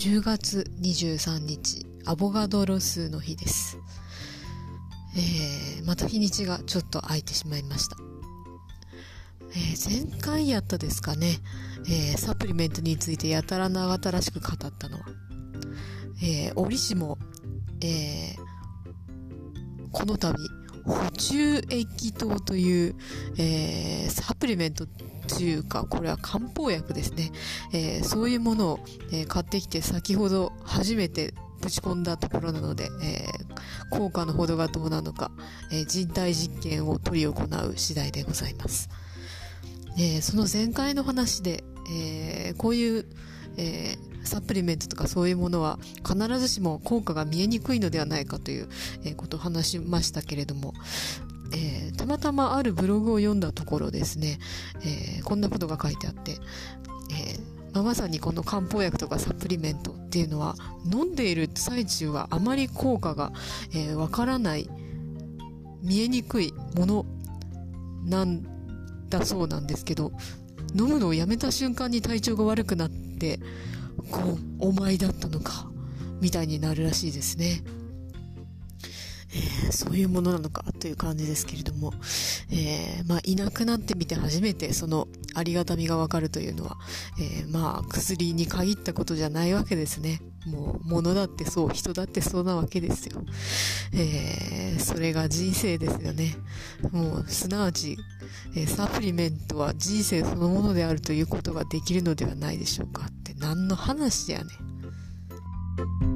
10月23日、アボガドロスの日です。えー、また日にちがちょっと空いてしまいました。えー、前回やったですかね、えー、サプリメントについてやたら長たらしく語ったのは、えー、折しも、えー、この度、補充液糖という、えー、サプリメントというか、これは漢方薬ですね。えー、そういうものを、えー、買ってきて先ほど初めてぶち込んだところなので、えー、効果のほどがどうなのか、え人体実験を取り行う次第でございます。えその前回の話で、えこういう、えサプリメントとかそういうものは必ずしも効果が見えにくいのではないかという、ことを話しましたけれども、えー、たまたまあるブログを読んだところですね、えー、こんなことが書いてあって、えー、まあ、まさにこの漢方薬とかサプリメントっていうのは飲んでいる最中はあまり効果がわ、えー、からない見えにくいものなんだそうなんですけど飲むのをやめた瞬間に体調が悪くなってこうお前だったのかみたいになるらしいですね。えー、そういうものなのかという感じですけれども、えー、まあ、いなくなってみて初めてそのありがたみがわかるというのは、えー、まあ、薬に限ったことじゃないわけですね。もう、物だってそう、人だってそうなわけですよ。えー、それが人生ですよね。もう、すなわち、えー、サプリメントは人生そのものであるということができるのではないでしょうか何の話やねん。